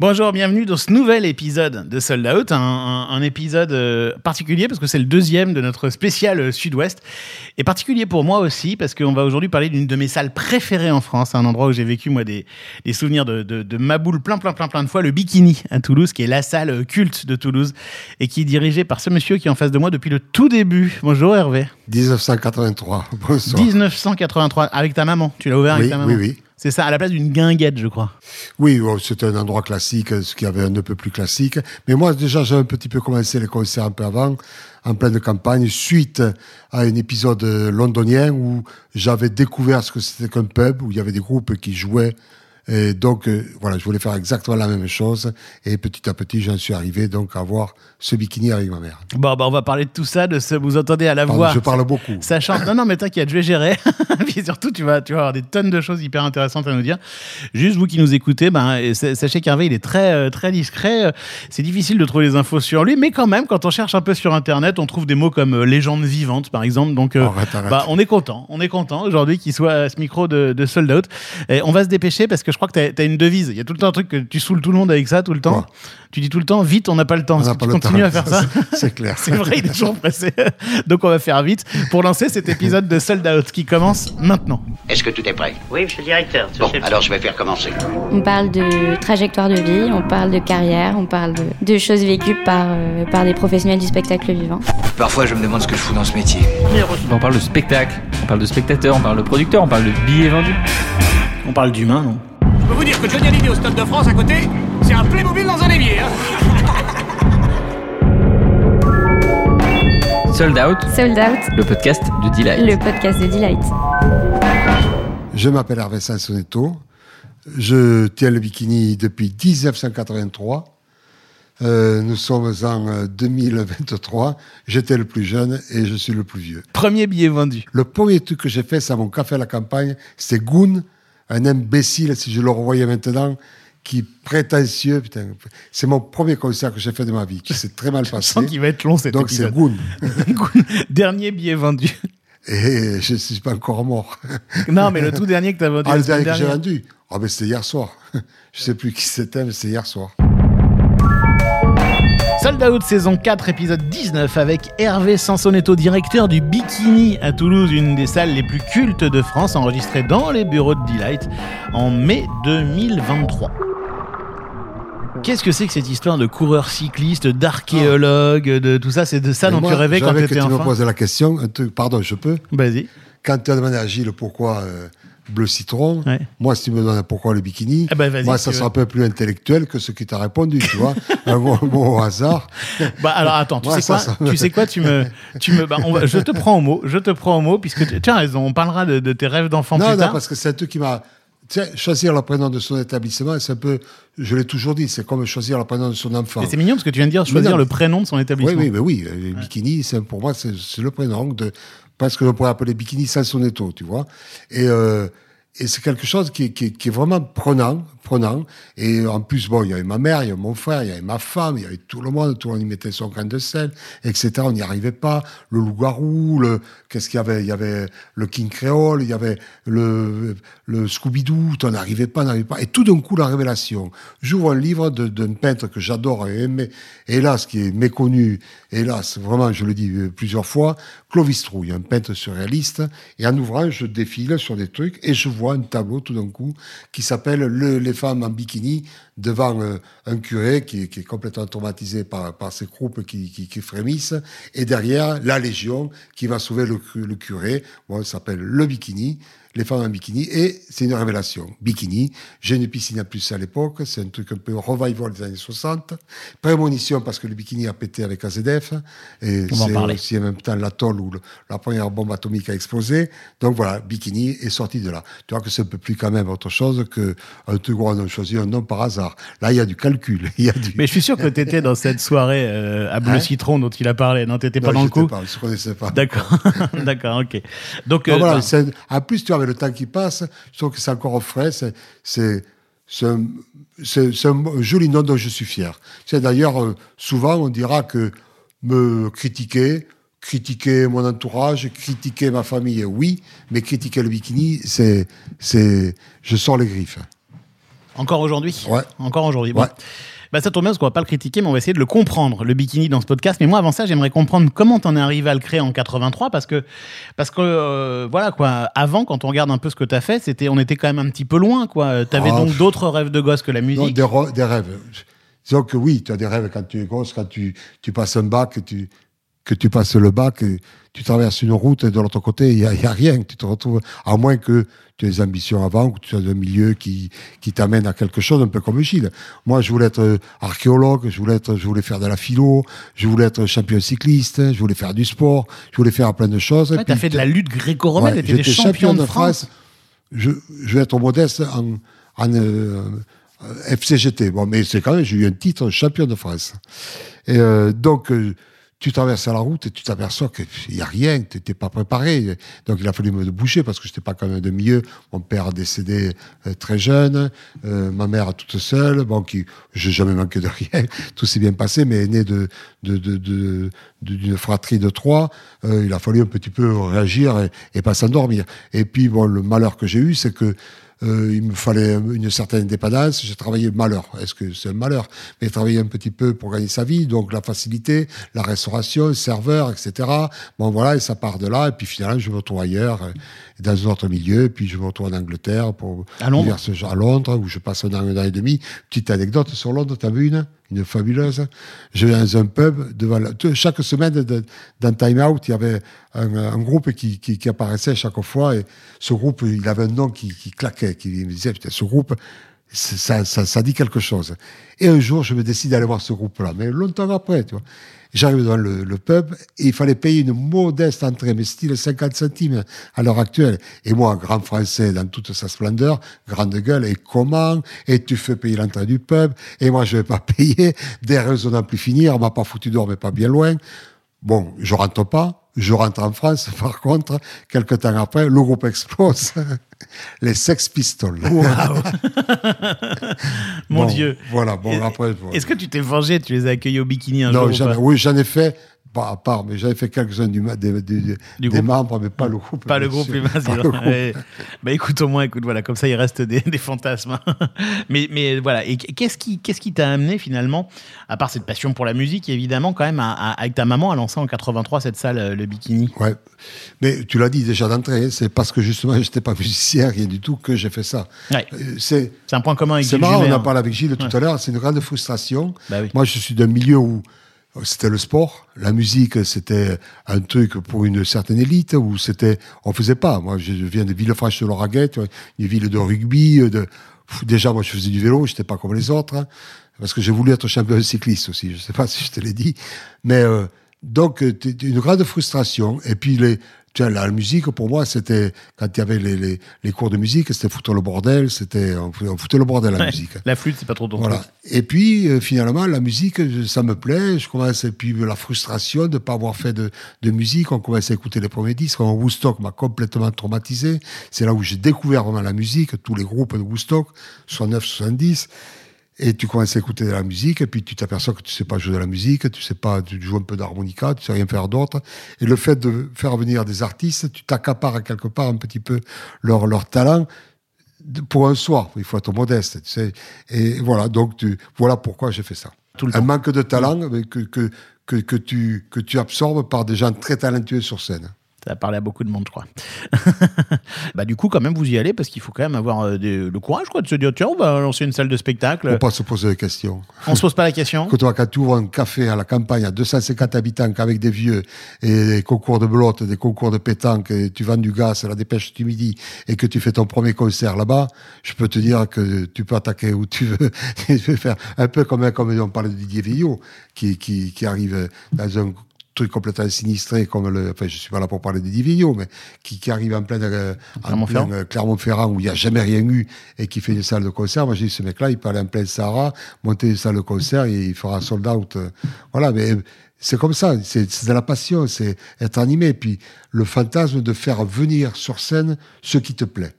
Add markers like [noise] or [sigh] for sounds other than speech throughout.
Bonjour, bienvenue dans ce nouvel épisode de Sold Out, un, un- un épisode euh, particulier parce que c'est le deuxième de notre spécial euh, Sud-Ouest, et particulier pour moi aussi parce qu'on va aujourd'hui parler d'une de mes salles préférées en France, un endroit où j'ai vécu moi des, des souvenirs de, de, de ma boule plein plein plein plein de fois, le Bikini à Toulouse, qui est la salle euh, culte de Toulouse et qui est dirigée par ce monsieur qui est en face de moi depuis le tout début. Bonjour Hervé. 1983. Bonsoir. 1983 avec ta maman, tu l'as ouvert avec ta maman. oui, oui. C'est ça, à la place d'une guinguette, je crois. Oui, bon, c'était un endroit classique, ce qui avait un peu plus classique. Mais moi, déjà, j'ai un petit peu commencé les concerts un peu avant, en pleine campagne, suite à un épisode londonien où j'avais découvert ce que c'était qu'un pub, où il y avait des groupes qui jouaient. Et donc, euh, voilà, je voulais faire exactement la même chose. Et petit à petit, j'en suis arrivé donc à avoir ce bikini avec ma mère. Bon, bah, on va parler de tout ça, de ce, vous entendez à la Pardon, voix. je parle beaucoup. Ça chante. Non, non, mais t'inquiète, je vais gérer. [laughs] Puis surtout, tu vas, tu vas avoir des tonnes de choses hyper intéressantes à nous dire. Juste vous qui nous écoutez, ben, sachez qu'Hervé, il est très, euh, très discret. C'est difficile de trouver des infos sur lui, mais quand même, quand on cherche un peu sur Internet, on trouve des mots comme euh, légende vivante, par exemple. Donc, euh, arrête. bah, on est content. On est content aujourd'hui qu'il soit à ce micro de, de Sold Out. Et on va se dépêcher parce que je crois que tu as, une devise. Il y a tout le temps un truc que tu saoules tout le monde avec ça, tout le temps. Tu dis tout le temps, vite, on n'a pas le temps. On pas tu le continues temps. à faire ça [laughs] C'est clair. c'est vrai, il est toujours pressé. [laughs] Donc on va faire vite pour lancer cet épisode de Sold Out qui commence maintenant. Est-ce que tout est prêt? Oui, monsieur le directeur. Bon, le- alors je vais faire commencer. On parle de trajectoire de vie, on parle de carrière, on parle de, de choses vécues par, euh, par des professionnels du spectacle vivant. Parfois, je me demande ce que je fous dans ce métier. On parle de spectacle, on parle de spectateur, on parle de producteur, on parle de billets vendus. On parle d'humain, non? Je peux vous dire que Johnny Hallyday au Stade de France à côté, c'est un Playmobil dans un évier. Hein. [laughs] Sold Out, Sold Out, le podcast de Delight. le podcast de Delight. Je m'appelle Hervé Sansonetto. Je tiens le bikini depuis 1983. Euh, nous sommes en euh, 2023. J'étais le plus jeune et je suis le plus vieux. Premier billet vendu. Le premier truc que j'ai fait, c'est à mon café à la campagne. C'était Goon, un imbécile, si je le revoyais maintenant, qui prétentieux. Putain, c'est mon premier concert que j'ai fait de ma vie, qui s'est très mal [laughs] Je passé. sens qu'il va être long cet Donc c'est épisode. Goon. [laughs] Dernier billet vendu. Et je ne suis pas encore mort. [laughs] non, mais le tout dernier que tu as vendu. Ah, le dernier que j'ai vendu Ah, ben c'était hier soir. Je sais plus qui c'était, mais c'était hier soir. Sold Out saison 4 épisode 19 avec Hervé Sansonetto, directeur du Bikini à Toulouse, une des salles les plus cultes de France, enregistrée dans les bureaux de Delight en mai 2023. Qu'est-ce que c'est que cette histoire de coureur cycliste, d'archéologue, de tout ça? C'est de ça dont moi, tu rêvais quand tu j'avais que étais tu me enfant? poses la question. Un truc, pardon, je peux? Vas-y. Quand tu as demandé à Gilles pourquoi euh, bleu citron, Ouais. moi, si tu me demandes pourquoi le bikini, Ah ben, moi, ça sera un peu plus intellectuel que ce qui t'a répondu, tu vois. [laughs] un mot, mot au hasard. Bah alors attends, tu Ouais, sais ça, quoi ça me- Tu sais quoi Tu me, tu me, bah, on va- je te prends au mot, je te prends au mot puisque tu, tu as raison. On parlera de, de tes rêves d'enfant non, plus non, tard. parce que c'est un truc qui m'a. Tu sais, choisir le prénom de son établissement, c'est un peu. Je l'ai toujours dit, c'est comme choisir le prénom de son enfant. Et c'est mignon parce que tu viens de dire choisir non. le prénom de son Oui, établissement. oui, mais oui. euh, Bikini, pour moi, c'est le prénom de. Parce que je pourrais appeler Bikini Sansonetto, tu vois. Et, euh, et c'est quelque chose qui, qui, qui est vraiment prenant, prenant. Et en plus, bon, il y avait ma mère, il y avait mon frère, il y avait ma femme, il y avait tout le monde, tout le monde y mettait son grain de sel, etc. On n'y arrivait pas. Le loup-garou, le, qu'est-ce qu'il y avait? Il y avait le King Creole, il y avait le, le Scooby-Doo, on n'arrivait pas, on n'arrivait pas. Et tout d'un coup, la révélation. J'ouvre un livre d'un peintre que j'adore et aimer, hélas, qui est méconnu, hélas, vraiment, je le dis euh, plusieurs fois, Clovis Trouille, un peintre surréaliste. Et en ouvrant, je défile sur des trucs et je vois un tableau tout d'un coup qui s'appelle Le- Les femmes en bikini devant euh, un curé qui, est- complètement traumatisé par, par ces groupes qui, frémissent. Et derrière, la Légion qui va sauver le, cu- le curé. Bon, s'appelle Le Bikini. Les femmes en bikini, et c'est une révélation. Bikini, j'ai une piscine à plus à l'époque, c'est un truc un peu revival des années 60. Prémonition parce que le bikini a pété avec AZF, et c'est aussi en même temps l'atoll où le- la première bombe atomique a explosé. Donc voilà, Bikini est sorti de là. Tu vois que c'est un peu plus quand même autre chose que un truc où on a choisi un nom par hasard. Là, il y a du calcul, [laughs] y a du... Mais je suis sûr que tu étais dans cette soirée euh, à Bleu Hein Citron dont il a parlé. Non, t'étais Non, pas dans le coup pas, je ne connaissais pas. D'accord, [laughs] d'accord, ok. Donc, euh, voilà, non. en plus, tu vois, avec le temps qui passe, je trouve que c'est encore frais. C'est, un, joli nom dont je suis fier. C'est d'ailleurs, euh, souvent, on dira que me critiquer, critiquer mon entourage, critiquer ma famille, oui, mais critiquer le bikini, c'est, c'est, je sors les griffes. Encore aujourd'hui? Ouais. Encore aujourd'hui. Bon. Ouais. Bah, ça tombe bien parce qu'on va pas le critiquer, mais on va essayer de le comprendre, le bikini dans ce podcast. Mais moi, avant ça, j'aimerais comprendre comment t'en es arrivé à le créer en 83 parce que, parce que euh, voilà quoi, avant, quand on regarde un peu ce que t'as fait, c'était, on était quand même un petit peu loin quoi. T'avais Ah, donc d'autres rêves de gosse que la Non, musique. des, des rêves. Disons que oui, tu as des rêves quand tu es gosse, quand tu, tu passes un bac, tu, que tu passes le bac, et tu traverses une route et de l'autre côté, il n'y a, a rien. Tu te retrouves, à moins que tu aies des ambitions avant, que tu sois un milieu qui, qui t'amène à quelque chose, un peu comme Gilles. Moi, je voulais être archéologue, je voulais, être, je voulais faire de la philo, je voulais être champion cycliste, je voulais faire du sport, je voulais faire plein de choses. Ouais, t'as puis, fait de la lutte gréco-romaine, Ouais, des j'étais champions de France. Je, je vais être modeste en, en euh, FCGT. Bon, mais c'est quand même, j'ai eu un titre champion de France. Et euh, donc, euh, tu traverses la route et tu t'aperçois qu'il n'y a rien, tu n'étais pas préparé. Donc, il a fallu me bouger parce que je n'étais pas quand même de milieu. Mon père a décédé euh, très jeune, euh, ma mère toute seule. Bon, qui, jamais manqué de rien. [laughs] Tout s'est bien passé, mais né de, de, d'une fratrie de trois, euh, il a fallu un petit peu réagir et, et pas s'endormir. Et puis, bon, le malheur que j'ai eu, c'est que il me fallait une certaine indépendance. J'ai travaillé malheur. Est-ce que c'est un malheur? Mais travaillé un petit peu pour gagner sa vie. Donc la facilité, la restauration, serveur, etc. Bon voilà, et ça part de là. Et puis finalement, je me retrouve ailleurs, euh, dans un autre milieu. Puis je me retrouve en Angleterre pour À Londres divers à Londres, où je passe un an, un an et demi. Petite anecdote sur Londres, t'as vu une? Une fabuleuse. Je vais dans un pub devant la- chaque semaine de- dans Time Out, il y avait un, un groupe qui, qui, qui apparaissait chaque fois et ce groupe, il avait un nom qui, qui claquait, qui me disait putain, ce groupe, ça, ça, ça dit quelque chose. Et un jour, je me décide d'aller voir ce groupe-là, mais longtemps après, tu vois. J'arrive devant le, le pub et il fallait payer une modeste entrée, mais style 50 centimes à l'heure actuelle. Et moi, grand français dans toute sa splendeur, grande gueule, et comment Et tu fais payer l'entrée du pub, et moi je vais pas [laughs] payer, des raisons d'en plus finir, on m'a pas foutu dehors, mais pas bien loin. Bon, je rentre pas, je rentre en France, [laughs] par contre, quelques temps après, le groupe explose. [laughs] Les Sex Pistols. [laughs] Mon Bon, Dieu. Voilà, bon, après. voilà. Est-ce que tu t'es vengé Tu les as accueillis au bikini un Non, jour ou pas? oui, j'en ai fait, pas à part, mais j'avais fait quelques-uns du, des, des- Du membres, mais pas le groupe. Pas le groupe. Ouais. Bah écoute, au moins, écoute, voilà, comme ça, il reste des, des fantasmes. mais, mais voilà, et qu'est-ce qui qu'est-ce qui t'a amené finalement, à part cette passion pour la musique, évidemment, quand même, à- à- avec ta maman, à lancer en 83 cette salle, euh, le bikini? Ouais. Mais tu l'as dit déjà d'entrée, hein, c'est parce que justement, [laughs] j'étais pas musicien, rien du tout, que j'ai fait ça. Ouais. Euh, C'est, un point commun avec c'est Gilles marrant, on Jumer, en hein. parle avec Gilles tout Ouais. à l'heure, c'est une grande frustration. Bah oui. Moi, je suis d'un milieu où c'était le sport, la musique, c'était un truc pour une certaine élite, où c'était, on faisait pas. Moi, je viens de Villefranche tu vois, une ville de rugby, euh, de, déjà, moi, je faisais du vélo, j'étais pas comme les autres, hein, parce que j'ai voulu être champion de cycliste aussi, je sais pas [laughs] si je te l'ai dit, mais, euh, donc, euh, une grande frustration, et puis les, tu vois, la musique, pour moi, c'était, quand il y avait les, les, les cours de musique, c'était foutre le bordel, c'était, on foutait- le bordel, la Ouais. musique. La flûte, c'est pas trop ton Voilà. truc. Et puis, euh, finalement, la musique, ça me plaît. Je commence, et puis la frustration de ne pas avoir fait de, de musique. On commence à écouter les premiers disques. Comme Woodstock m'a complètement traumatisé. C'est là où j'ai découvert vraiment la musique, tous les groupes de Woodstock, 69, 70. Et tu commences à écouter de la musique, et puis tu t'aperçois que tu sais pas jouer de la musique, tu sais pas, tu joues un peu d'harmonica, tu sais rien faire d'autre. Et le fait de faire venir des artistes, tu t'accapares quelque part un petit peu leur, leur talent pour un soir. Il faut être modeste, tu sais. Et voilà, donc tu, voilà pourquoi j'ai fait ça. Tout le un temps. manque de talent que, que, que, que tu, que tu absorbes par des gens très talentueux sur scène. Ça a parlé à beaucoup de monde, je crois. [laughs] bah, du coup, quand même, vous y allez parce qu'il faut quand même avoir euh, des- le courage quoi, de se dire tiens, on va lancer une salle de spectacle. Faut pas se poser de questions. On se pose pas la question. Que toi, quand tu ouvres un café à la campagne à 250 habitants qu'avec des vieux et des concours de blotte, des concours de pétanque, et tu vends du gaz à la dépêche du midi et que tu fais ton premier concert là-bas, je peux te dire que tu peux attaquer où tu veux. [laughs] Tu peux faire un peu comme, comme on parlait de Didier Villot, qui, qui, qui arrive dans un truc complètement sinistré comme le, enfin je suis pas là pour parler de Didier Villot, mais qui, qui arrive en plein, euh, en Clermont-Ferrand. plein, euh, Clermont-Ferrand où il n'y a jamais rien eu et qui fait une salle de concert. Moi, j'ai dit, ce mec-là, il peut aller en plein Sahara, monter une salle de concert et il fera sold out. euh, Voilà, mais euh, c'est comme ça, c'est c'est de la passion, c'est être animé. Et puis, le fantasme de faire venir sur scène ce qui te plaît.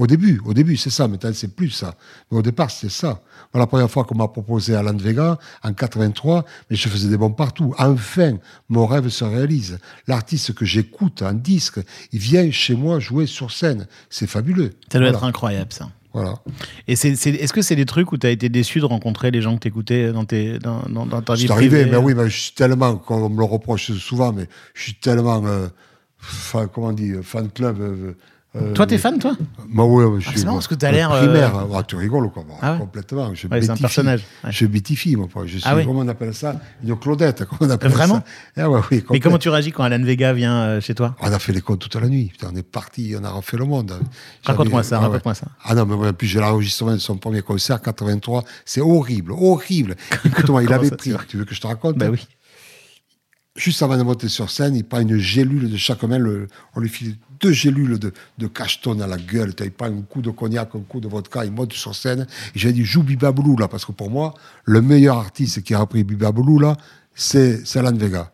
Au début, au début, c'est ça. Maintenant, c'est plus ça. Mais au départ, c'était ça. La première fois qu'on m'a proposé à Vega, en 83, mais je faisais des bons partout. Enfin, mon rêve se réalise. L'artiste que j'écoute en disque, il vient chez moi jouer sur scène. C'est fabuleux. Ça doit Voilà. être incroyable, ça. Voilà. Et c'est, c'est- est-ce que c'est des trucs où tu as été déçu de rencontrer les gens que t'écoutais dans, tes, dans, dans, dans ta vie C'est arrivé, mais oui, mais je suis tellement, comme on me le reproche souvent, mais je suis tellement, euh, fan, comment on dit, euh, fan club. euh, euh, Toi, t'es fan, toi Moi, oui, je suis. c'est marrant moi, parce que t'as l'air, euh, Primaire, hein. Ah, tu rigoles, quoi. Ah ouais Complètement. Je Ouais, c'est un personnage, ouais. Je bétifie, moi. quoi. Je suis, Ah oui comment on appelle ça Une Claudette, comment on appelle Vraiment ça Ah ouais, oui, Mais comment tu réagis quand Alan Vega vient euh, chez toi On a fait les comptes toute la nuit. Putain, on est parti, on a refait le monde. Raconte-moi ça, ah ouais. raconte-moi ça. Ah non, mais moi, plus, j'ai l'enregistrement de son premier concert, 83. C'est horrible, horrible. [laughs] Écoute-moi, il avait pris. Tu veux que je te raconte Bah oui. Juste avant de monter sur scène, il prend une gélule de main. le- on lui file deux gélules de, de cacheton à la gueule. Il prend un coup de cognac, un coup de vodka. Il monte sur scène. J'ai dit, joue Biba Boulou, là. Parce que pour moi, le meilleur artiste qui a repris Biba Boulou, là, c'est Alan Vega.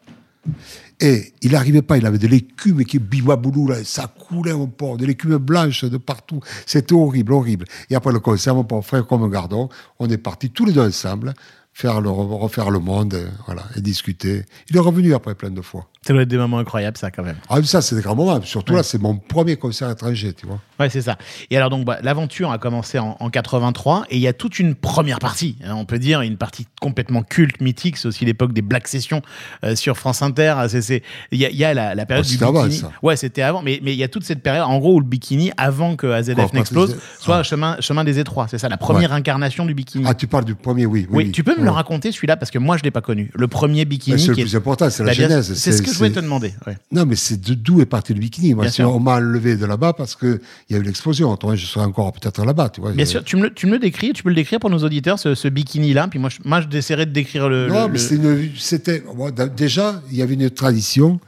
Et il n'arrivait pas, il avait de l'écume qui bibaboulou, là, ça coulait mon port, de l'écume blanche de partout. C'était horrible, horrible. Et après le concert, mon frère comme Gardon, on est partis tous les deux ensemble faire le, refaire le monde, euh, voilà, et discuter. Il est revenu après plein de fois. Ça doit être des moments incroyables, ça, quand même. Ah, mais ça, c'est des grands moments. Surtout là, c'est mon premier concert étranger, tu vois. Ouais, c'est ça. Et alors, donc, bah, l'aventure a commencé en, en 83 et il y a toute une première partie. hein, on peut dire une partie complètement culte, mythique. C'est aussi l'époque des Black Sessions euh, sur France Inter. C'est, c'est- il y a, il y a la, la période Ah, du c'était avant, bikini. ça. Ouais, c'était avant. Mais, mais il y a toute cette période, en gros, où le bikini, avant que AZF n'explose, soit ah. chemin, chemin des étroits. C'est ça, la première incarnation du bikini. Ah, tu parles du premier, oui. oui, tu peux me le raconter celui-là parce que moi je l'ai pas connu. Le premier bikini. C'est le est- plus important, c'est la bien- genèse. C'est ce que je voulais te demander. ouais. Non, mais c'est d'où est parti le bikini? Moi, on m'a enlevé de là-bas parce qu'il y a eu l'explosion. Je serais encore peut-être là-bas. Bien Je- sûr, tu me, le, tu me le décris, tu peux le décrire pour nos auditeurs, ce, ce bikini-là? Puis moi, je, moi, j'essaierai de décrire le. Non, le- mais le- c'était bon, déjà il y avait une tradition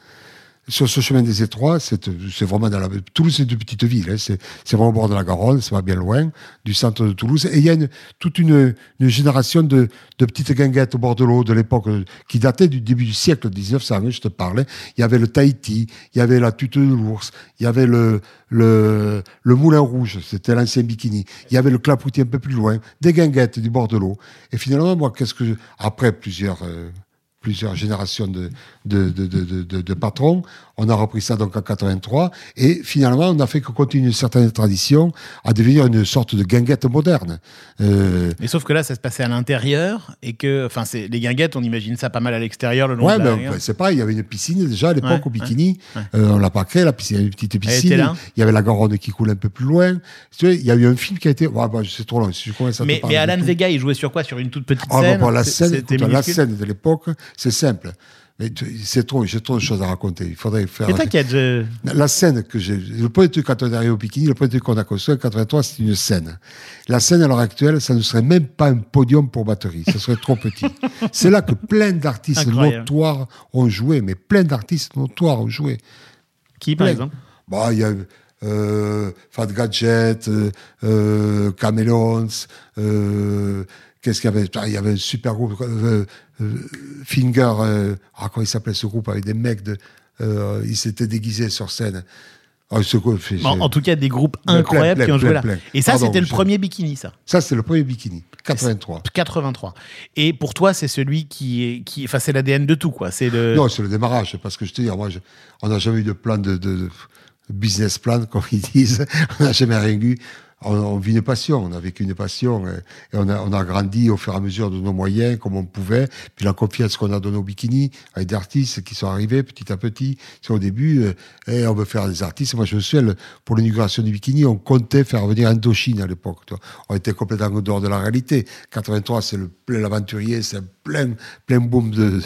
sur ce chemin des étroits. C'est vraiment dans la Toulouse, c'est une petite ville. hein, c'est vraiment au bord de la Garonne, c'est pas bien loin du centre de Toulouse. Et il y a toute une, génération de, de petites guinguettes au bord de l'eau de l'époque euh, qui datait du début du siècle 1900. hein, je te parlais. Il y avait le Tahiti, il y avait la tute de l'ours, il y avait le le, le moulin rouge, c'était l'ancien bikini. Il y avait le clapoutier un peu plus loin, des guinguettes du bord de l'eau. Et finalement, moi, qu'est-ce que après plusieurs euh, plusieurs générations de, de, de, de, de- patrons. On a repris ça donc en 83. Et finalement, on a fait que continue une certaine tradition à devenir une sorte de guinguette moderne. Euh, Mais sauf que là, ça se passait à l'intérieur et que, enfin, c'est les guinguettes, on imagine ça pas mal à l'extérieur le long ouais, de la ben, c'est pareil, il y avait une piscine déjà à l'époque Ouais, au bikini. ouais, Euh, on l'a pas créé, la piscine, il y avait une petite piscine. Il y avait la Garonne qui coule un peu plus loin. Il y a eu un film qui a été. Ouais, ben, c'est trop long. Si je mais, mais Alan. Vega, il jouait sur quoi? Sur une toute petite Ah, la C'est- scène, C'était écoute, la scène de l'époque, c'est simple. Mais c'est trop, j'ai trop de choses à raconter. Il faudrait faire. Mais t'inquiète, je... La scène que j'ai, le premier truc quand on est arrivé au bikini, le premier truc qu'on a construit en 83, c'est une scène. La scène à l'heure actuelle, ça ne serait même pas un podium pour batterie, ça serait trop petit. [laughs] C'est là que plein d'artistes Incroyable. notoires ont joué, mais plein d'artistes notoires ont joué. qui par Plein. exemple Bah, il y a euh, Fat Gadget, euh, euh, Chameleons, euh, qu'est-ce qu'il y avait? Il y avait un super groupe, Finger, euh, ah, comment il s'appelait ce groupe avec des mecs de, euh, ils s'étaient déguisés sur scène. Ah, ce groupe, c'est- en, en tout cas, des groupes Plein, incroyables plein, qui ont joué plein, là. plein. Et ça, c'était le premier bikini, ça. Ça, c'était le premier bikini, 83. 83. Et pour toi, c'est celui qui est, qui, enfin, c'est l'ADN de tout, quoi. C'est le. Non, c'est le démarrage, parce que je te dis, moi, je- on n'a jamais eu de plan de, de- de business plan, comme ils disent. [laughs] on n'a jamais rien eu. On, vit une passion, on a vécu une passion et, on, a, grandi au fur et à mesure de nos moyens, comme on pouvait. Puis la confiance qu'on a donnée au bikini, avec des artistes qui sont arrivés petit à petit. C'est au début, euh, et on veut faire des artistes. Moi, je me souviens, pour l'inauguration du bikini, on comptait faire venir Indochine à l'époque. On était complètement en dehors de la réalité. 83, c'est le plein l'aventurier, c'est plein, plein boom de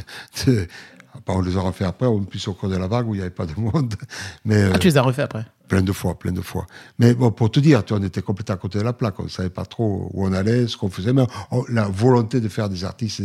Enfin, on les aura fait après, en plus au cours de la vague où il n'y avait pas de monde. [laughs] Mais Ah, euh, tu les as refait après? plein de fois, plein de fois. Mais bon, pour te dire, on était complètement à côté de la plaque. On ne savait pas trop où on allait, ce qu'on faisait. Mais on- la volonté de faire des artistes.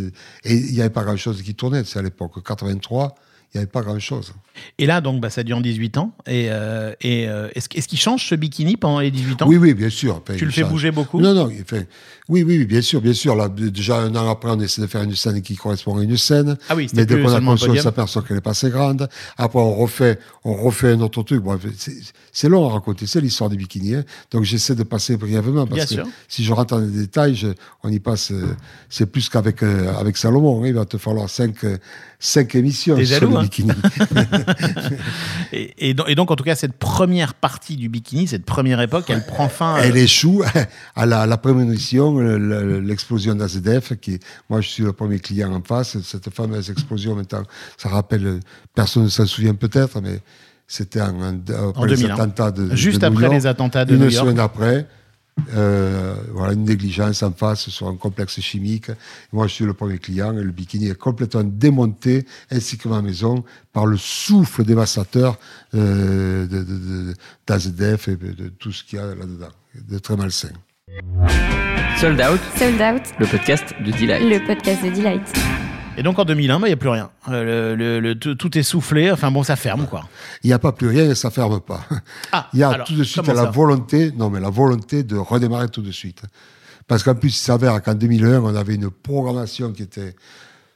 Et il n'y avait pas grand-chose qui tournait. C'est à l'époque 83, il n'y avait pas grand-chose. Et là, donc, bah, ça dure 18 ans. Et, euh, et euh, est-ce, est-ce qu'il change ce bikini pendant les 18 ans? Oui, oui, bien sûr. Enfin, Tu le fais change. bouger beaucoup? Non, non. fait- Oui, oui, bien sûr, bien sûr. Là, déjà un an après, on essaie de faire une scène qui correspond à une scène. Ah oui, mais dès qu'on a construit, on s'aperçoit qu'elle n'est pas assez grande. Après, on refait, on refait un autre truc. Bon, c'est- long à raconter. C'est l'histoire du bikini. hein. Donc, j'essaie de passer brièvement parce Bien que sûr. si je rentre dans les détails, je- on y passe. euh, c'est plus qu'avec euh, avec Salomon. hein. Il va te falloir cinq, euh, cinq émissions. T'es jaloux, hein bikini. [laughs] Et, et donc, et donc, en tout cas, cette première partie du bikini, cette première époque, elle prend fin. euh, Elle échoue à la, la prémonition, l'explosion d'AZF, qui, moi, je suis le premier client en face. Cette fameuse explosion, maintenant, ça rappelle, personne ne s'en souvient peut-être, mais c'était en, en, après les 2001. attentats de Juste de New après York. les attentats de Une New York. semaine après, euh, voilà, une négligence en face sur un complexe chimique. Moi, je suis le premier client et le bikini est complètement démonté, ainsi que ma maison, par le souffle dévastateur euh, de, de, de- d'AZF et de, de tout ce qu'il y a là-dedans, de très malsain. Sold Out, Sold Out, le podcast de Delight. le podcast de Delight. Et donc en 2001, bah, il n'y a plus rien. Euh, le- le- le- tout, tout est soufflé. Enfin bon, ça ferme quoi. Il n'y a pas plus rien et ça ferme pas. Ah, Il y a alors, tout de suite la volonté, non mais la volonté de redémarrer tout de suite. Parce qu'en plus, il s'avère qu'en 2001, on avait une programmation qui était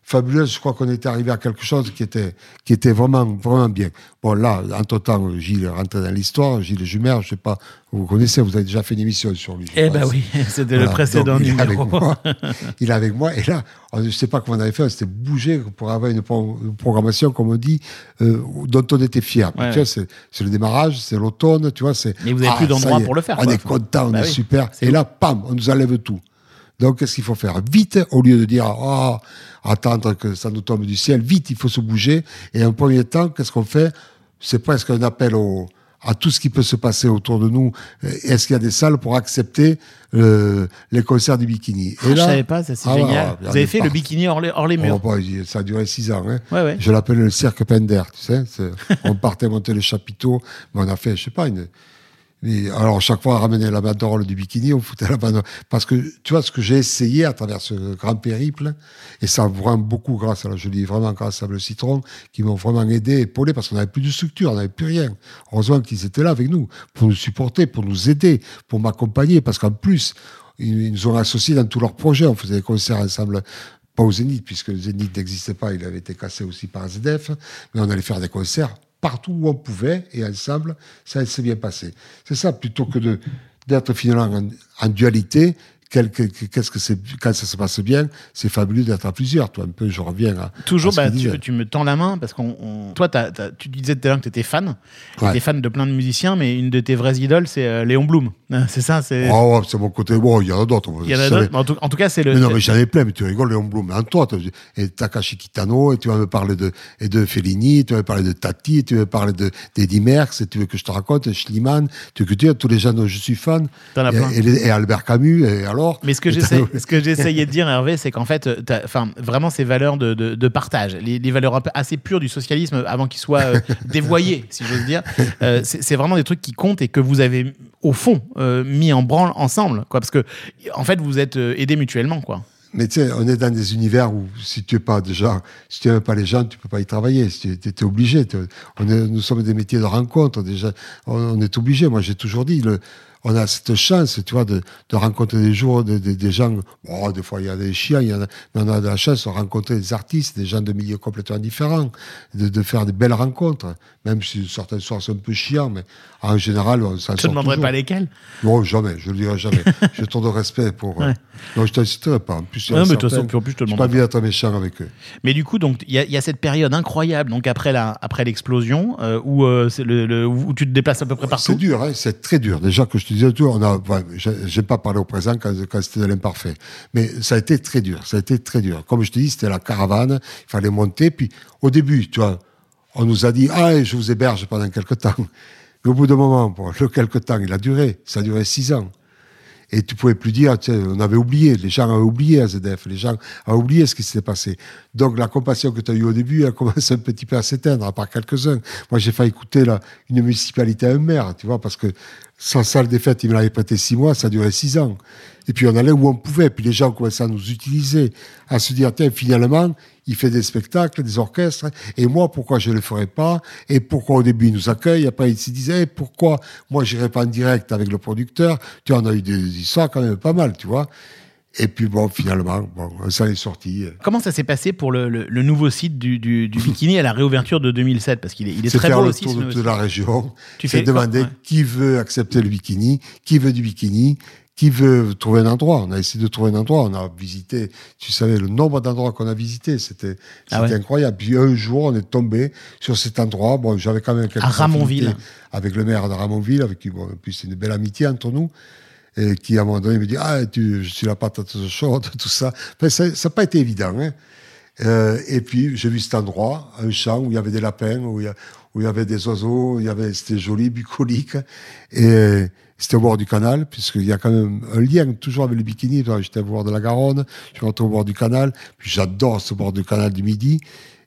fabuleuse. Je crois qu'on était arrivé à quelque chose qui était, qui était vraiment, vraiment bien. Bon, là, entre-temps, Gilles est rentré dans l'histoire. Gilles Jumer, je sais pas, vous connaissez, vous avez déjà fait une émission sur lui. Eh ben pense. oui, [laughs] c'était le précédent Donc, il est avec numéro. moi. Il est avec moi. Et là, on- je ne sais pas comment on avait fait, on s'était bougé pour avoir une, pro- une programmation, comme on dit, euh, dont on était fier. Ouais. Tu vois, c'est le démarrage, c'est l'automne, tu vois. Mais vous avez Ah, plus d'endroit pour le faire, On quoi. est content, on Bah est oui. super. Et là, pam, on nous enlève tout. Donc, qu'est-ce qu'il faut faire? Vite, au lieu de dire, oh, attendre que ça nous tombe du ciel, vite, il faut se bouger. Et en premier temps, qu'est-ce qu'on fait? C'est presque un appel au, à tout ce qui peut se passer autour de nous. Est-ce qu'il y a des salles pour accepter euh, les concerts du bikini? Ah, je savais pas, ça c'est Ah génial. vous avez fait le bikini hors les, hors les murs. Oh, bah, ça a duré six ans. Hein. Ouais, ouais. Je l'appelle le cirque Pender, tu sais. on partait monter les chapiteaux, mais on a fait, je sais pas, une. Mais alors, chaque fois, on ramenait la banderole du bikini, on foutait la banderole. Parce que, tu vois, ce que j'ai essayé à travers ce grand périple, et ça vraiment beaucoup grâce à la, je dis vraiment grâce à le citron, qui m'ont vraiment aidé, épaulé, parce qu'on n'avait plus de structure, on n'avait plus rien. Heureusement qu'ils étaient là avec nous, pour nous supporter, pour nous aider, pour m'accompagner, parce qu'en plus, ils ils nous ont associés dans tous leurs projets. On faisait des concerts ensemble pas au Zénith, puisque le Zénith n'existait pas, il avait été cassé aussi par ZDF, mais on allait faire des concerts partout où on pouvait, et ensemble, ça s'est bien passé. C'est ça, plutôt que d'être finalement en, dualité, qu'est-ce que c'est quand ça se passe bien, c'est fabuleux d'être à plusieurs. Toi, un peu, je reviens à Toujours, à bah, tu, tu me tends la main parce qu'on. on- Toi, tu disais tout à l'heure que tu étais fan. Tu Ouais. étais fan de plein de musiciens, mais une de tes vraies idoles, c'est euh, Léon Blum. [laughs] C'est ça c'est... Oh, ouais, c'est mon côté. Bon, il y en a d'autres. Il y en a d'autres, en, tout, en tout cas, c'est le. Mais non, mais j'en ai plein, mais tu rigoles, Léon Blum. En toi, t'as- et Takashi Kitano, et tu vas me parler de, et de Fellini, et tu vas me parler de Tati, et tu vas me parler de, d'Eddie Merckx, et tu veux que je te raconte, Schliemann, tu veux que tu dises tous les gens dont je suis fan. Et, plein. et et Albert Camus, et alors. Mais ce que ce j'essayais de dire, Hervé, c'est qu'en fait, enfin, vraiment ces valeurs de, de- de partage, les, les valeurs assez pures du socialisme avant qu'ils soient euh, [laughs] dévoyés, si j'ose dire, euh, c'est vraiment des trucs qui comptent et que vous avez au fond euh, mis en branle ensemble, quoi, parce que en fait, vous êtes euh, aidés mutuellement, quoi. Mais tu sais, on est dans des univers où si tu es pas déjà, si tu n'aimes pas les gens, tu peux pas y travailler. Tu es, obligé. On est, nous sommes des métiers de rencontre. Déjà, on, on est obligé. Moi, j'ai toujours dit, le, on a cette chance, tu vois, de, de rencontrer des jours, des, des, des gens. Bon, des fois, il y a des chiens, il y en a, mais on a de la chance de rencontrer des artistes, des gens de milieux complètement différents, de, de faire des belles rencontres. Même si certains soirs sont un peu chiants, mais en général, on s'en sort demanderai toujours. pas lesquels? Non, jamais, je le dirai jamais. [laughs] J'ai trop de respect pour. euh, Ouais. Non, je t'inciterai pas. En plus, Ouais, mais de toute façon, en plus, je te demande pas envie d'être méchant avec eux. Mais du coup, donc il y, y a cette période incroyable, donc après la, après l'explosion, euh, où euh, c'est le, le- où tu te déplaces à peu près C'est partout. dur, hein, c'est très dur. Déjà que je te disais tout, pas parlé au présent quand, c'était de l'imparfait, mais ça a été très dur. Ça a été très dur. Comme je te dis, c'était la caravane. Il fallait monter. Puis au début, tu vois, on nous a dit ah, je vous héberge pendant quelque temps. Mais au bout d'un moment, bon, le quelque temps, il a duré. Ça a duré six ans. Et tu pouvais plus dire, on avait oublié, les gens avaient oublié AZF, les gens avaient oublié ce qui s'était passé. Donc la compassion que tu as eue au début, elle commence un petit peu à s'éteindre, à part quelques-uns. Moi, j'ai failli écouter là, une municipalité à un maire, tu vois, parce que sans salle des fêtes, il me l'avait prêté six mois, ça durait six ans. Et puis on allait où on pouvait, puis les gens commençaient à nous utiliser, à se dire, tiens, finalement, il fait des spectacles, des orchestres, et moi, pourquoi je ne le ferais pas? Et pourquoi au début, il nous accueille, après, il se disait, Eh, pourquoi? Moi, j'irais pas en direct avec le producteur. Tu vois, on a eu des histoires quand même pas mal, tu vois. Et puis bon, finalement, bon, ça est sorti. Comment ça s'est passé pour le, le- le nouveau site du, du- du [laughs] bikini à la réouverture de 2007 Parce qu'il est, il est très faire beau le aussi. tour de toute la région. Tu fais- demander ouais. qui veut accepter le bikini, qui veut du bikini, qui veut trouver un endroit On a essayé de trouver un endroit. On a visité, tu savais, le nombre d'endroits qu'on a visités, c'était Ah ouais. incroyable. Puis un jour, on est tombé sur cet endroit. Bon, j'avais quand même quelques À Ramonville. avec le maire de Ramonville, avec qui, bon, en plus, c'est une belle amitié entre nous. Et qui, à un moment donné, me dit Ah, tu, je suis la patate chaude, [laughs] tout ça. Enfin, ça n'a pas été évident. Hein. Euh, et puis, j'ai vu cet endroit, un champ où il y avait des lapins, où il y, où il y avait des oiseaux, il y avait, c'était joli, bucolique. Et c'était au bord du canal, puisqu'il y a quand même un lien toujours avec le bikini. J'étais au bord de la Garonne, je suis rentré au bord du canal, puis j'adore ce bord du canal du Midi.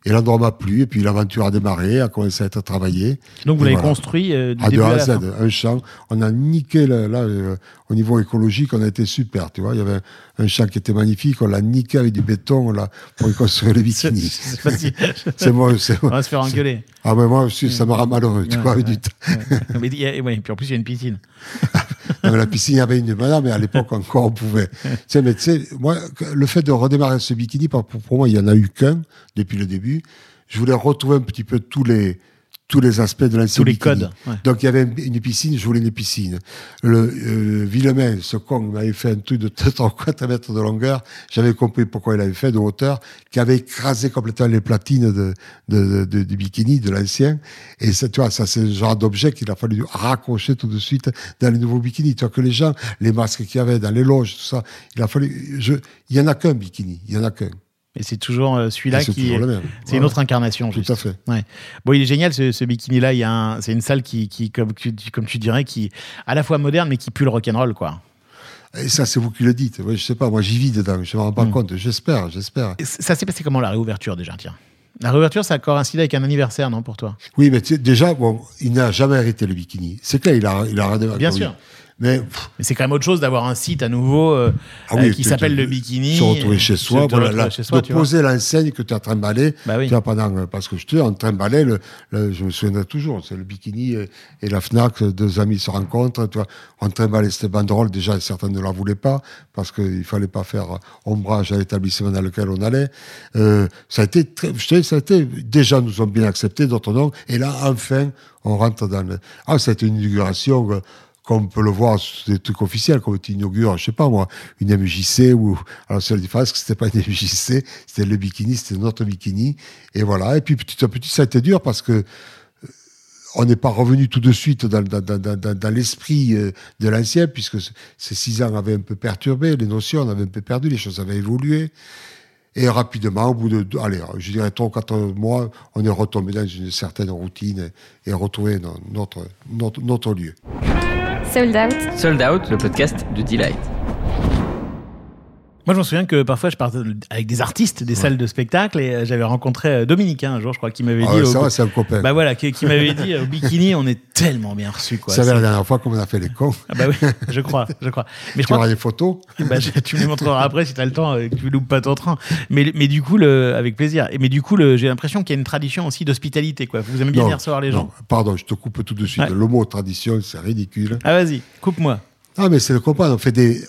Et l'endroit m'a plu, et puis l'aventure a démarré, a commencé à être travaillée. Donc vous Et l'avez voilà. construit euh, du À de début A à la Z, fin. un champ. On a niqué, le- là, euh, au niveau écologique, on a été super, tu vois. Il y avait un champ qui était magnifique, on l'a niqué avec du béton, là, pour y construire les C'est bikinis. [laughs] c'est moi, On va se faire engueuler. Ah, mais moi aussi, ça me rend malheureux, tu Ouais, vois, ouais. du temps. Ouais. Mais il y a- ouais, puis en plus, il y a une piscine. [laughs] La piscine, il y avait une madame, mais à l'époque encore, on pouvait. [laughs] tu sais, mais tu sais, moi, le fait de redémarrer ce bikini, pour moi, il y en a eu qu'un depuis le début. Je voulais retrouver un petit peu tous les, tous les aspects de l'ancien Tous les bikini. codes, ouais. Donc, il y avait une, piscine, je voulais une piscine. Le euh, Villemain, ce con, m'avait fait un truc de [laughs] 3-4 mètres de longueur. J'avais compris pourquoi il avait fait de hauteur, qui avait écrasé complètement les platines de, de, de- de- du bikini, de l'ancien. Et ça, tu vois, ça, c'est le genre d'objet qu'il a fallu raccrocher tout de suite dans les nouveaux bikinis. Tu vois, que les gens, les masques qu'il y avait dans les loges, tout ça, il a fallu, je, il y en a qu'un bikini, il y en a qu'un. Et c'est toujours euh, celui-là Et c'est qui. toujours le même. C'est une autre incarnation. Tout juste. à fait. Ouais. Bon, il est génial ce, ce bikini-là. Il y a un, c'est une salle qui, qui comme, tu, comme tu dirais, qui à la fois moderne mais qui pue le rock'n'roll, quoi. Et ça, c'est vous qui le dites. Je sais pas, moi, j'y vis dedans, je me rends pas Mm. compte. J'espère, j'espère. Ça s'est passé comment la réouverture déjà, tiens? La réouverture, ça a coïncidé avec un anniversaire, non, pour toi? Oui, mais déjà, bon, il n'a jamais arrêté le bikini. C'est clair, il a, il a. Bien sûr. Mais c'est quand même autre chose d'avoir un site à nouveau euh, Ah euh, qui s'appelle le bikini. se retrouver chez euh, soi, se voilà, chez soi, de poser l'enseigne que tu de balayer, Bah oui. tu vois, pendant, parce que je te dis, en balayer, le, le- je me souviendrai toujours, c'est le bikini et, et la FNAC, deux amis se rencontrent, tu vois, de balayer cette banderole, déjà, certains ne la voulaient pas, parce qu'il fallait pas faire ombrage à l'établissement dans lequel on allait. Euh, ça a été très, je te dis, ça a été, déjà, nous ont bien accepté, d'autres non, et là, enfin, on rentre dans le, ah, c'était une inauguration, comme on peut le voir sur des trucs officiels, comme tu inaugures, je sais pas moi, une MJC ou, alors seule différence, que c'était pas une MJC, c'était le bikini, c'était notre bikini, et voilà. Et puis petit à petit, ça a été dur parce que euh, on n'est pas revenu tout de suite dans, l'esprit euh, de l'ancien, puisque ces six ans avaient un peu perturbé les notions, on avait un peu perdu, les choses avaient évolué. Et rapidement, au bout de, allez, je dirais trois quatre mois, on est retombé dans une certaine routine et, et retrouvé notre, notre lieu. Sold out. Sold Out, le podcast de Delight. Moi, je me souviens que parfois, je partais avec des artistes des salles de spectacle et euh, j'avais rencontré euh, Dominique hein, un jour, je crois, qui m'avait Ah dit. ouais, au- ça c'est un copain. bah voilà, qui, qui m'avait dit au bikini, on est tellement bien reçus, quoi. C'est- la dernière fois, comme on a fait les cons, Ah bah oui, je crois, je crois. Mais je tu auras des photos. Bah, je- tu me les montreras après si tu as le temps que tu loupes pas ton train. Mais, mais du coup, le, avec plaisir. Mais du coup, le, j'ai l'impression qu'il y a une tradition aussi d'hospitalité. Quoi. Vous aimez bien Non, venir recevoir les gens non, pardon, je te coupe tout de suite. Ouais. Le mot tradition, c'est ridicule. Ah vas-y, coupe-moi. Ah, mais c'est le copain. On fait des.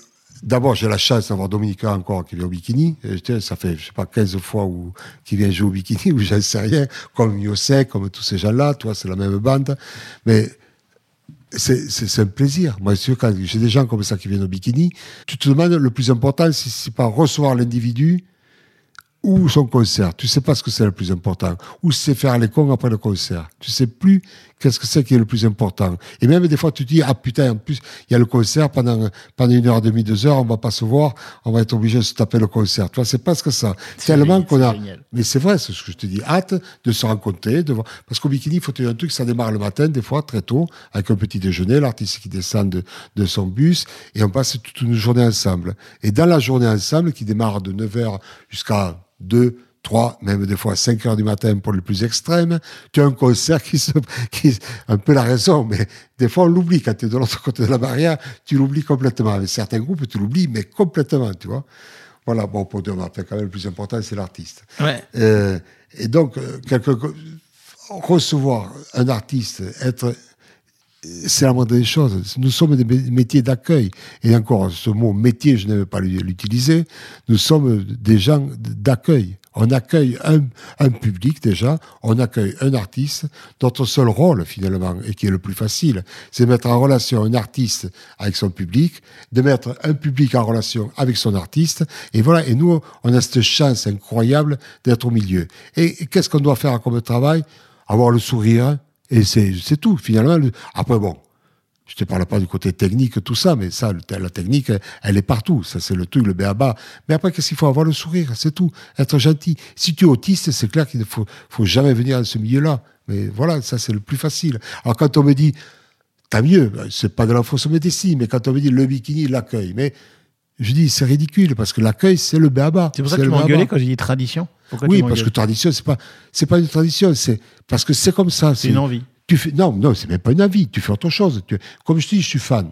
D'abord, j'ai la chance d'avoir Dominica encore qui vient au bikini. Ça fait, je sais pas, 15 fois où, qui vient jouer au bikini, [laughs] ou j'en sais rien. Comme Yosek, comme tous ces gens-là. Toi, c'est la même bande. Mais c'est c'est- un plaisir. Moi, sûr, quand j'ai des gens comme ça qui viennent au bikini, tu te demandes le plus important, c'est c'est pas recevoir l'individu ou son concert. Tu sais pas ce que c'est le plus important. Ou c'est faire les cons après le concert. Tu sais plus qu'est-ce que c'est qui est le plus important. Et même des fois, tu te dis, ah putain, en plus, il y a le concert pendant, pendant une heure et demie, deux heures, on va pas se voir, on va être obligé de se taper le concert. Tu vois, c'est presque ça. C'est Tellement génial, qu'on a, génial. mais c'est vrai, c'est ce que je te dis. Hâte de se rencontrer, de voir. Parce qu'au bikini, il faut te dire un truc, ça démarre le matin, des fois, très tôt, avec un petit déjeuner, l'artiste qui descend de, de son bus, et on passe toute une journée ensemble. Et dans la journée ensemble, qui démarre de 9h jusqu'à 2, 3, même des fois 5 heures du matin pour les plus extrêmes, tu as un concert qui se, [laughs] qui, un peu la raison, mais des fois on l'oublie quand tu es de l'autre côté de la barrière, tu l'oublies complètement. Avec certains groupes, tu l'oublies, mais complètement, tu vois. Voilà, bon, pour mais après, quand même, le plus important, c'est l'artiste. Ouais. Euh, et donc, euh, quelque- recevoir un artiste, être, c'est la moindre des choses. Nous sommes des mé- métiers d'accueil. Et encore, ce mot métier, je n'aime pas l'u- l'utiliser. Nous sommes des gens d'accueil. on accueille un, un public déjà, on accueille un artiste. Notre seul rôle, finalement, et qui est le plus facile, c'est de mettre en relation un artiste avec son public, de mettre un public en relation avec son artiste. Et voilà, et nous, on a cette chance incroyable d'être au milieu. Et, et qu'est-ce qu'on doit faire comme travail? Avoir le sourire, et c'est tout, finalement. Le- Après, bon, je te parle pas du côté technique, tout ça, mais ça, la technique, elle est partout. Ça, c'est le truc, le béaba. Mais après, qu'est-ce qu'il faut avoir le sourire, c'est tout. Être gentil. Si tu es autiste, c'est clair qu'il ne faut, faut jamais venir dans ce milieu-là. Mais voilà, ça, c'est le plus facile. Alors, quand on me dit, tant mieux, c'est pas de la fausse modestie, mais quand on me dit le bikini, l'accueil, mais je dis, c'est ridicule, parce que l'accueil, c'est le béaba. C'est pour ça que tu m'as engueulé quand j'ai dit tradition. Pourquoi Oui, parce que tradition, c'est pas, c'est pas une tradition, c'est parce que c'est comme ça. C'est une envie. Tu fais, non, non, c'est même pas une envie. Tu fais autre chose. Tu- comme je te dis, je suis fan.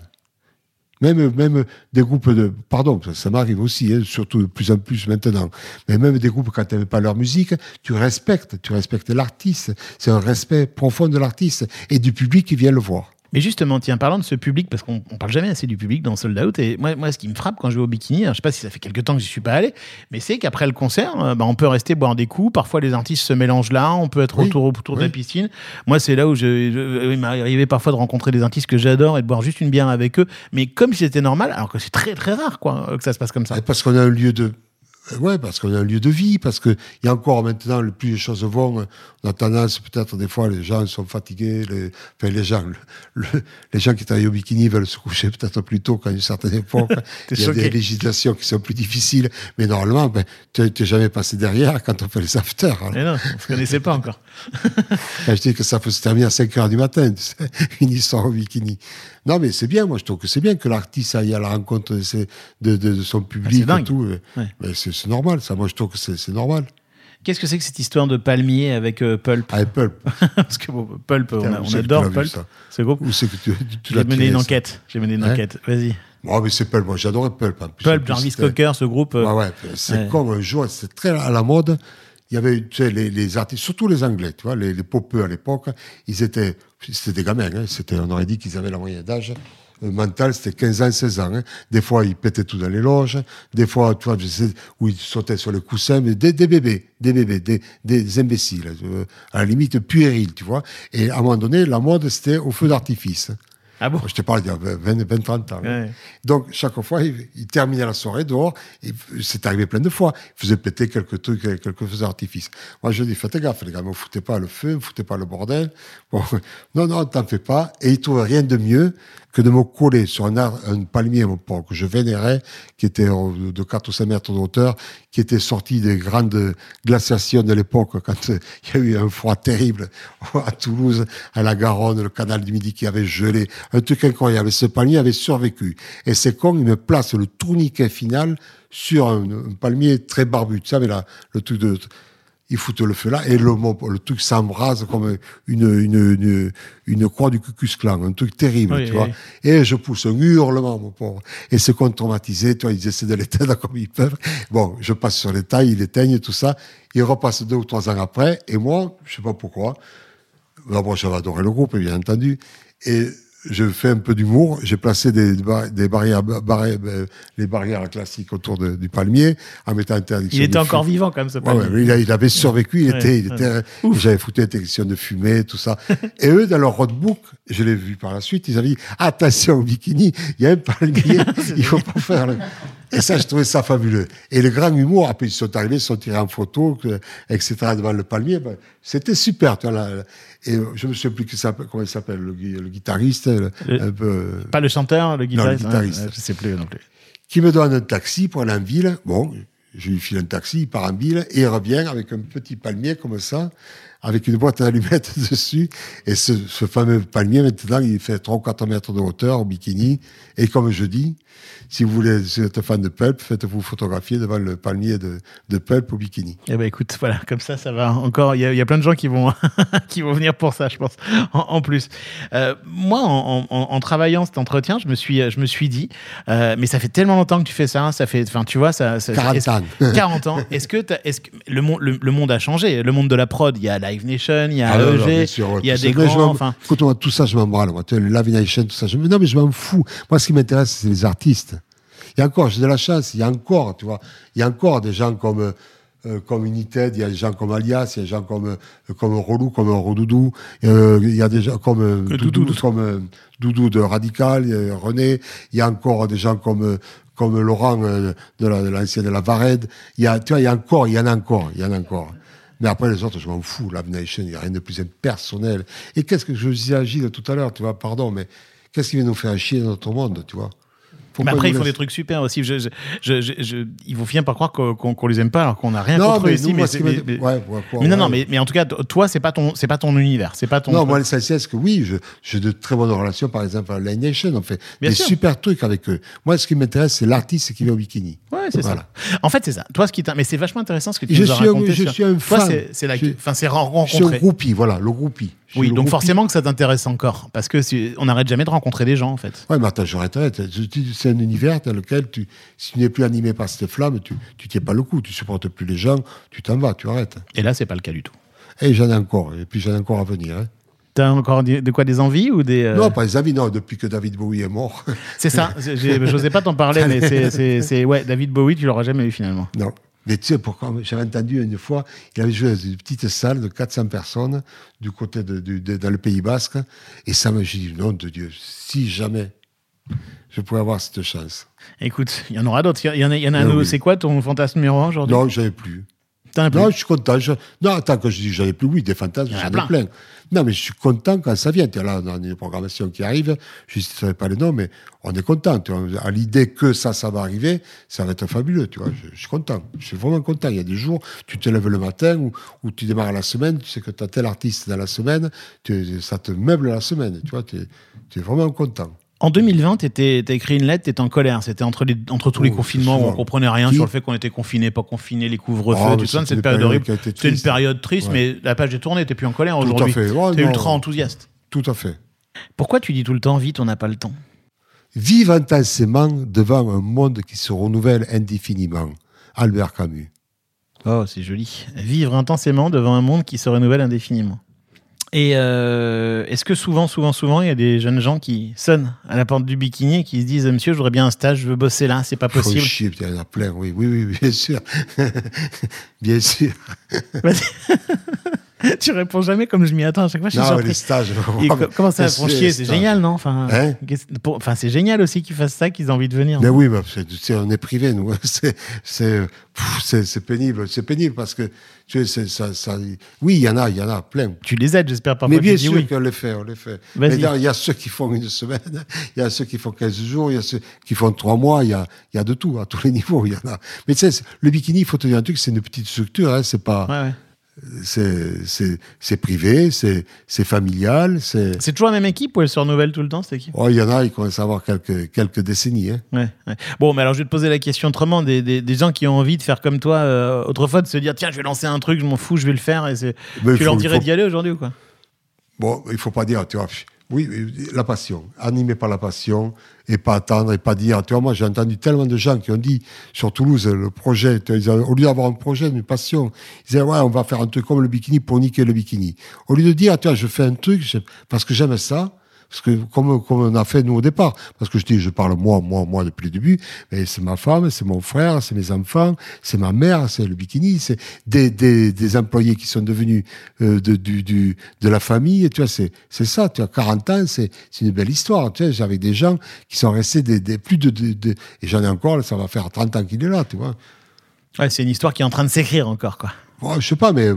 Même, même des groupes de. Pardon, ça, ça m'arrive aussi, hein, surtout de plus en plus maintenant. Mais même des groupes, quand tu n'aimes pas leur musique, tu respectes. Tu respectes l'artiste. C'est un respect profond de l'artiste et du public qui vient le voir. Mais justement, tiens, parlant de ce public, parce qu'on on parle jamais assez du public dans Sold Out, et moi, moi ce qui me frappe quand je vais au bikini, alors, je sais pas si ça fait quelques temps que je suis pas allé, mais c'est qu'après le concert, euh, bah, on peut rester boire des coups, parfois les artistes se mélangent là, on peut être Oui, autour, autour de la piscine. Moi, c'est là où je, je- il m'est arrivé parfois de rencontrer des artistes que j'adore et de boire juste une bière avec eux, mais comme si c'était normal, alors que c'est très très rare quoi, euh, que ça se passe comme ça. Et Parce qu'on a un lieu de. Euh, Ouais, parce qu'on a un lieu de vie, parce qu'il y a encore maintenant, le plus les choses vont, on a tendance, peut-être des fois, les gens sont fatigués, les, enfin, les gens, le- le- les gens qui travaillent au bikini veulent se coucher peut-être plus tôt qu'à une certaine époque. [laughs] Il y a choqué. des législations qui sont plus difficiles, mais normalement, ben, tu n'es jamais passé derrière quand on fait les afters. hein. Mais non, on se connaissait pas encore. Quand [laughs] je dis que ça peut se terminer à 5 heures du matin, tu sais, une histoire au bikini. Non, mais c'est bien, moi je trouve que c'est bien que l'artiste aille à la rencontre de, ses- de, de- de son public Ah, dingue. et tout. Ouais. Mais c'est c'est normal, ça, moi je trouve que c'est c'est normal. Qu'est-ce que c'est que cette histoire de palmier avec euh, Pulp? Avec Pulp. [laughs] Parce que bon, Pulp, on, c'est adore Pulp, ça ce groupe. Où c'est que tu, tu, J'ai mené une enquête. J'ai mené une Hein enquête. Vas-y. Oh, mais c'est Pulp, moi j'adorais Pulp. En plus, En Pulp, Jarvis Cocker, ce groupe. euh, Ouais, ouais, c'est Ouais. comme un jour, c'était très à la mode. Il y avait, les, les artistes, surtout les Anglais, tu vois, les, les popeux à l'époque, ils étaient, c'était des gamins, hein, on aurait dit qu'ils avaient la moyenne d'âge. euh, mental, c'était 15 ans, 16 ans. hein. Des fois, ils pétaient tout dans les loges. Des fois, tu vois, où ils sautaient sur le coussin, mais des, bébés, des bébés, des, des imbéciles, euh, à la limite puérils, tu vois. Et à un moment donné, la mode, c'était au feu d'artifice. Ah bon Je te parle d'il y a 20, 20 30 ans. Ouais. Donc, chaque fois, il, il terminait la soirée dehors. et C'est arrivé plein de fois. Il faisait péter quelques trucs, quelques feux d'artifice. Moi, je dis, faites gaffe, les gars, ne me foutez pas le feu, ne me foutez pas le bordel. Bon, [laughs] non, non, t'en fais pas. Et il trouvait rien de mieux que de me coller sur un, arbre, un palmier, que je vénérais, qui était euh, de 4 ou 5 mètres de hauteur, qui était sorti des grandes glaciations de l'époque, quand euh, il y a eu un froid terrible [laughs] à Toulouse, à la Garonne, le canal du Midi qui avait gelé. Un truc incroyable. Ce palmier avait survécu. Et c'est con, il me place le tourniquet final sur un, un palmier très barbu. Tu savais, là, le truc de... Ils foutent le feu là et le, truc s'embrase comme une, une, une, une croix du Cucus Clan, un truc terrible, Oui, tu oui. vois. Et je pousse un hurlement, mon pauvre. Et c'est qu'on traumatisé, toi, ils essaient de l'éteindre [laughs] comme ils peuvent. Bon, je passe sur les tailles, ils l'éteignent, tout ça. Ils repassent deux ou trois ans après. Et moi, je sais pas pourquoi. D'abord, j'avais adoré le groupe, bien entendu. Et je fais un peu d'humour. J'ai placé des, bar- des barrières, barri- euh, les barrières classiques autour de- du palmier, en mettant interdiction. Il était encore vivant, quand même, ce Ouais, palmier. ouais, il, a- il avait survécu, il Ouais, était, il ouais. était, j'avais foutu interdiction de fumée, tout ça. [laughs] Et eux, dans leur roadbook, je l'ai vu par la suite, ils avaient dit, attention au bikini, il y a un palmier, [laughs] il faut pas faire le... Et ça, je trouvais ça fabuleux. Et le grand humour, après, ils sont arrivés, ils sont tirés en photo, etc., devant le palmier. Ben, c'était super, tu vois, là, là. Et euh, je me souviens plus qui comment il s'appelle, le, gui- le guitariste, le- Le- un peu, euh, Pas le chanteur, le guitariste. guitariste. ouais, ouais, je sais plus non plus. qui me donne un taxi pour aller en ville. Bon, je lui file un taxi, il part en ville et il revient avec un petit palmier comme ça, avec une boîte à allumettes [laughs] dessus. Et ce, ce fameux palmier, maintenant, il fait 3 ou 4 mètres de hauteur au bikini. Et comme je dis, si vous voulez, si vous êtes fan de Pulp, faites-vous photographier devant le palmier de, de Pulp au bikini. Eh ben écoute, voilà, comme ça, ça va encore. Il y, a- il y a plein de gens qui vont, [laughs] qui vont venir pour ça, je pense. En, en plus, Euh, moi, en, en- en travaillant cet entretien, je me suis, je me suis dit, euh, mais ça fait tellement longtemps que tu fais ça, ça fait, enfin, tu vois, ça, ça 40 est-ce- ans. 40 ans. Est-ce que, est-ce que le, monde, le, le monde a changé Le monde de la prod, il y a Live Nation, il y a Ah, EG, il y a des grands. Écoute, moi, tout ça, je m'en branle. Live Nation, tout ça. Je, non, mais je m'en fous. Moi, ce qui m'intéresse, c'est les artistes. Il y a encore, j'ai de la chance, il y a encore, tu vois, il y a encore des gens comme euh, comme United, il y a des gens comme Alias, il y a des gens comme, euh, comme Relou, comme Redoudou, euh, il y a des gens comme euh, Doudou, Doudou. comme euh, Doudou de Radical, il y a René, il y a encore des gens comme, euh, comme Laurent euh, de la- de l'ancien de la Varède. Il y a, tu vois, il y a encore, il y en a encore, il y en a encore. Mais après, les autres, je m'en fous. Love Nation, il n'y a rien de plus impersonnel. Et qu'est-ce que je disais à Gilles tout à l'heure, tu vois, pardon, mais qu'est-ce qui vient nous faire chier dans notre monde, tu vois Mais après, ils font des trucs super aussi. Je, je, je, ils vont finir par croire qu'on qu'on les aime pas alors qu'on n'a rien Non, contre eux ici. Mais, moi, c'est- ce qui mais- m'a- mais- ouais, ouais, ouais, mais non, mais, mais en tout cas, toi, c'est pas ton, c'est pas ton univers, c'est pas ton. Non, moi, l'essentiel, c'est que oui, j'ai de très bonnes relations, par exemple, à Line Nation. On fait Bien des sûr. super trucs avec eux. Moi, ce qui m'intéresse, c'est l'artiste qui vient au bikini. Ouais, c'est Voilà. ça. En fait, c'est ça. Toi, ce qui mais c'est vachement intéressant ce que tu Je nous as raconté. je sur- suis un fan. c'est c'est la, enfin, c'est Je suis un groupie, voilà, le groupie. Oui, donc groupie. forcément que ça t'intéresse encore, parce que si- on n'arrête jamais de rencontrer des gens, en fait. Répète, je dis, c'est un univers dans lequel tu, si tu n'es plus animé par cette flamme, tu, tu tiens pas le coup, tu supportes plus les gens, tu t'en vas, tu arrêtes. Et là, c'est pas le cas du tout. Et j'en ai encore, et puis j'en ai encore à venir. hein. T'as encore des- de quoi des envies ou des euh, Non, pas les amis, non, depuis que David Bowie est mort. C'est ça. J'osais pas t'en parler, [laughs] mais c'est- ouais, David Bowie, tu l'auras jamais eu finalement. Non. Mais tu sais pourquoi? J'avais entendu une fois, il avait joué dans une petite salle de 400 personnes du côté de, dans le Pays Basque, et ça me dit, nom de Dieu, si jamais je pouvais avoir cette chance. Écoute, il y en aura d'autres. Il y en a, y en a un Ah autre. oui. C'est quoi ton fantasme numéro aujourd'hui? Non, j'avais plus. T'en as je suis content. Je- Non, attends, quand je dis j'avais plus, oui, des fantasmes, j'en ai plein. Non, mais je suis content quand ça vient. Là, on a une programmation qui arrive, je ne savais pas les noms, mais on est content. tu vois. À l'idée que ça, ça va arriver, ça va être fabuleux. Tu vois. Je, je suis content. Je suis vraiment content. Il y a des jours, tu te lèves le matin ou, ou tu démarres la semaine, tu sais que tu as tel artiste dans la semaine, tu- ça te meuble la semaine. Tu vois, tu es, vraiment content. En 2020, tu as écrit une lettre, tu étais en colère. C'était entre, les, entre tous les Oh, confinements où on comprenait rien Qui sur le fait qu'on était confiné, pas confiné, les couvre-feux, Oh, tout ça. c'était Cette une période horrible. C'était une triste. période triste, Ouais. mais la page est tournée, t'es plus en colère Tout à aujourd'hui. fait. Ouais, T'es non. ultra enthousiaste. Tout à fait. Pourquoi tu dis tout le temps vite, on n'a pas le temps? Vive intensément devant un monde qui se renouvelle indéfiniment. Albert Camus. Oh, c'est joli. Vivre intensément devant un monde qui se renouvelle indéfiniment. Et euh, est-ce que souvent, souvent, souvent, il y a des jeunes gens qui sonnent à la porte du bikini et qui se disent Monsieur, je voudrais bien un stage, je veux bosser là, c'est pas possible. chier, putain, il y en a plein, oui, oui, oui, bien sûr. [laughs] bien sûr. [laughs] [laughs] Tu réponds jamais comme je m'y attends. À chaque fois, je suis Non, surpris. les stages. Et co- comment ça, font chier C'est génial, non enfin, Hein qu'est-ce- pour- enfin, c'est génial aussi qu'ils fassent ça, qu'ils aient envie de venir. Mais oui, tu sais, on est privé, nous. [laughs] C'est, c'est, pénible. C'est pénible parce que, tu sais, ça, ça, oui, il y en a, il y en a plein. Tu les aides, j'espère parfois. Mais bien sûr oui. qu'on les fait, on les fait. Mais il y a ceux qui font une semaine, [laughs] il y a ceux qui font 15 jours, il y a ceux qui font 3 mois, il y a, y a de tout, à tous les niveaux, il y en a. Mais tu sais, le bikini, il faut te dire un truc, c'est une petite structure, hein, c'est pas, Ouais, ouais. C'est, privé, c'est, familial, c'est, toujours la même équipe ou elle se renouvelle tout le temps, cette équipe? Oh, il y en a, ils commencent à avoir quelques, quelques décennies, hein. Ouais, ouais. Bon, mais alors je vais te poser la question autrement. Des, des, des gens qui ont envie de faire comme toi euh, autrefois, de se dire tiens, je vais lancer un truc, je m'en fous, je vais le faire. Et tu leur dirais faut- d'y aller aujourd'hui ou quoi? Bon, il faut pas dire, tu vois, oui, la passion, animé par la passion, et pas attendre, et pas dire, tu vois, moi j'ai entendu tellement de gens qui ont dit sur Toulouse, le projet, ils au lieu d'avoir un projet, une passion, ils disaient, ouais, on va faire un truc comme le bikini pour niquer le bikini. Au lieu de dire, tu vois, je fais un truc parce que j'aime ça, parce que comme, comme on a fait nous au départ, parce que je dis, je parle moi, moi, moi depuis le début, mais c'est ma femme, c'est mon frère, c'est mes enfants, c'est ma mère, c'est le bikini, c'est des, des, des employés qui sont devenus euh, de, du, du, de la famille, tu vois, c'est, c'est ça, tu as 40 ans, c'est, c'est une belle histoire, tu sais, j'avais des gens qui sont restés des, des plus de, de, de- et j'en ai encore, ça va faire 30 ans qu'il est là, tu vois. Ouais, c'est une histoire qui est en train de s'écrire encore, quoi. Je sais pas, mais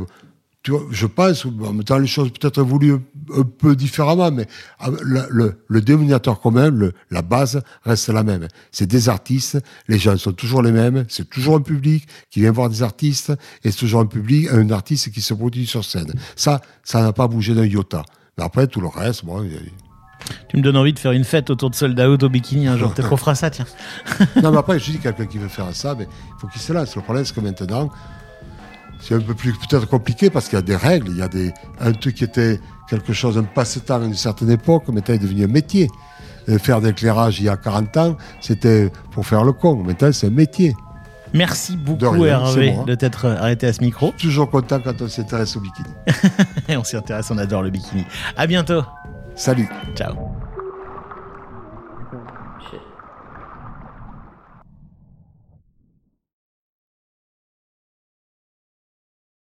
tu vois, je pense, en même temps, les choses peut-être évoluent un, peu différemment, mais ah, le, le, le dénominateur commun, le, la base reste la même. C'est des artistes, les gens sont toujours les mêmes, c'est toujours un public qui vient voir des artistes, et c'est toujours un public, un artiste qui se produit sur scène. Ça, ça n'a pas bougé d'un iota. Mais après, tout le reste, bon, il y a- Tu me donnes envie de faire une fête autour de Sold Out au bikini un jour. Peut-être qu'on fera ça, tiens. non, mais après, je dis quelqu'un qui veut faire ça, mais il faut qu'il se lance. Le problème, c'est que maintenant, c'est un peu plus peut-être compliqué parce qu'il y a des règles. Il y a des, un truc qui était quelque chose, un passe-temps à une certaine époque, maintenant est devenu un métier. Euh, Faire de l'éclairage il y a 40 ans, c'était pour faire le con. Maintenant, c'est un métier. Merci beaucoup, rien, Hervé, de t'être arrêté à ce micro. Toujours content quand on s'intéresse au bikini. [laughs] On s'y intéresse, on adore le bikini. À bientôt. Salut. Ciao.